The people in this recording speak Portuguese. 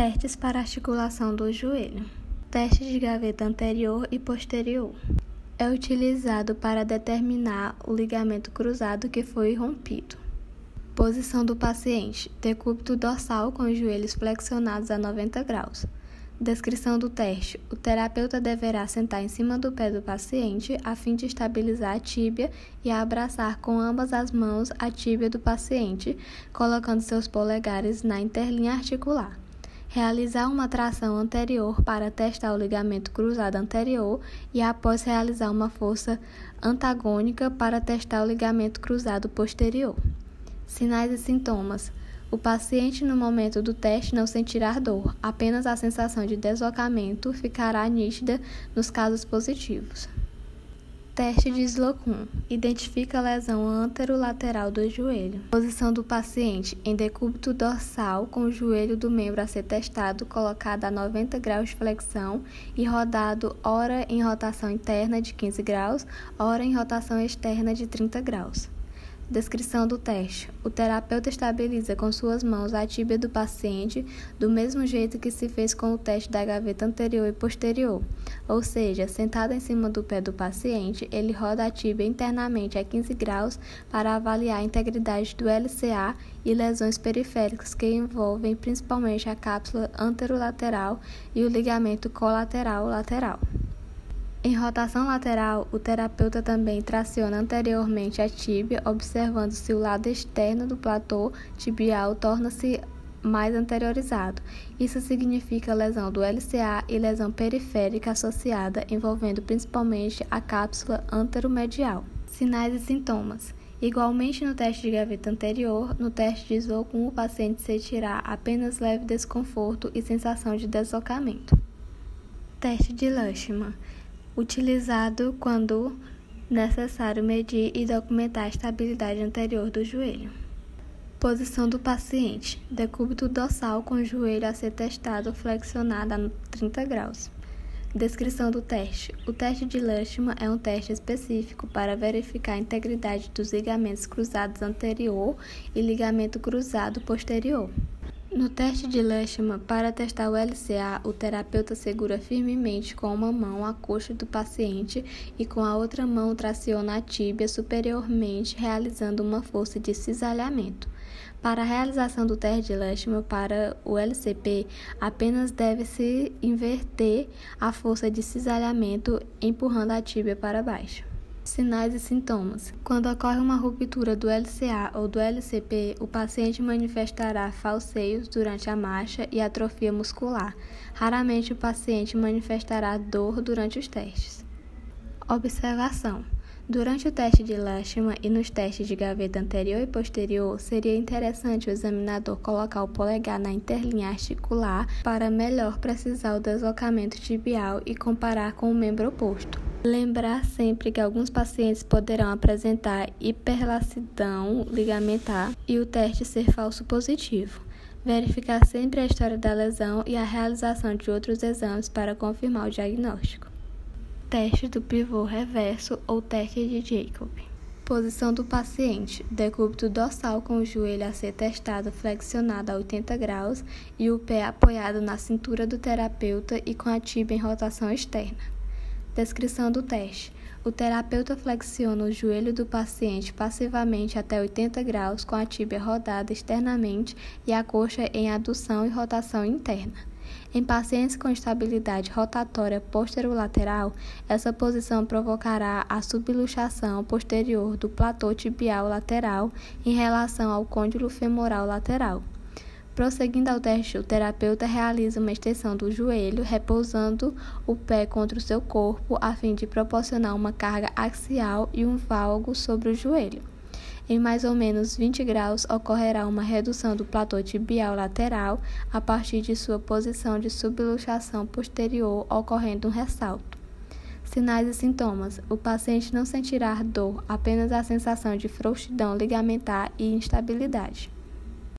Testes para articulação do joelho. Teste de gaveta anterior e posterior. É utilizado para determinar o ligamento cruzado que foi rompido. Posição do paciente: decúbito dorsal com os joelhos flexionados a 90 graus. Descrição do teste: o terapeuta deverá sentar em cima do pé do paciente a fim de estabilizar a tíbia e abraçar com ambas as mãos a tíbia do paciente, colocando seus polegares na interlinha articular. Realizar uma tração anterior para testar o ligamento cruzado anterior e após realizar uma força antagônica para testar o ligamento cruzado posterior. Sinais e sintomas: o paciente, no momento do teste, não sentirá dor, apenas a sensação de deslocamento ficará nítida nos casos positivos. Teste de Slocum. Identifica a lesão anterolateral do joelho. Posição do paciente em decúbito dorsal com o joelho do membro a ser testado colocado a 90 graus de flexão e rodado ora em rotação interna de 15 graus, ora em rotação externa de 30 graus. Descrição do teste: O terapeuta estabiliza com suas mãos a tíbia do paciente do mesmo jeito que se fez com o teste da gaveta anterior e posterior, ou seja, sentado em cima do pé do paciente, ele roda a tíbia internamente a 15 graus para avaliar a integridade do LCA e lesões periféricas que envolvem principalmente a cápsula anterolateral e o ligamento colateral lateral. Em rotação lateral, o terapeuta também traciona anteriormente a tíbia, observando se o lado externo do platô tibial torna-se mais anteriorizado. Isso significa lesão do LCA e lesão periférica associada, envolvendo principalmente a cápsula anteromedial. Sinais e sintomas. Igualmente no teste de gaveta anterior, no teste de Zocum, o paciente sentirá apenas leve desconforto e sensação de deslocamento. Teste de Lushman utilizado quando necessário medir e documentar a estabilidade anterior do joelho. Posição do paciente: decúbito dorsal com o joelho a ser testado flexionado a 30 graus. Descrição do teste: O teste de Lushman é um teste específico para verificar a integridade dos ligamentos cruzados anterior e ligamento cruzado posterior. No teste de Leishman, para testar o LCA, o terapeuta segura firmemente com uma mão a coxa do paciente e com a outra mão traciona a tíbia superiormente, realizando uma força de cisalhamento. Para a realização do teste de Leishman para o LCP, apenas deve-se inverter a força de cisalhamento empurrando a tíbia para baixo. Sinais e sintomas. Quando ocorre uma ruptura do LCA ou do LCP, o paciente manifestará falseios durante a marcha e atrofia muscular. Raramente o paciente manifestará dor durante os testes. Observação. Durante o teste de Lashman e nos testes de gaveta anterior e posterior, seria interessante o examinador colocar o polegar na interlinha articular para melhor precisar o deslocamento tibial e comparar com o membro oposto. Lembrar sempre que alguns pacientes poderão apresentar hiperlacidão ligamentar e o teste ser falso positivo. Verificar sempre a história da lesão e a realização de outros exames para confirmar o diagnóstico. Teste do pivô reverso ou teste de Jacob. Posição do paciente: decúbito dorsal com o joelho a ser testado flexionado a 80 graus e o pé apoiado na cintura do terapeuta e com a tíbia em rotação externa. Descrição do teste: o terapeuta flexiona o joelho do paciente passivamente até 80 graus com a tíbia rodada externamente e a coxa em adução e rotação interna. Em pacientes com estabilidade rotatória posterolateral, essa posição provocará a subluxação posterior do platô tibial lateral em relação ao côndilo femoral lateral. Prosseguindo ao teste, o terapeuta realiza uma extensão do joelho, repousando o pé contra o seu corpo, a fim de proporcionar uma carga axial e um valgo sobre o joelho. Em mais ou menos 20 graus, ocorrerá uma redução do platô tibial lateral a partir de sua posição de subluxação posterior, ocorrendo um ressalto. Sinais e sintomas: o paciente não sentirá dor, apenas a sensação de frouxidão ligamentar e instabilidade.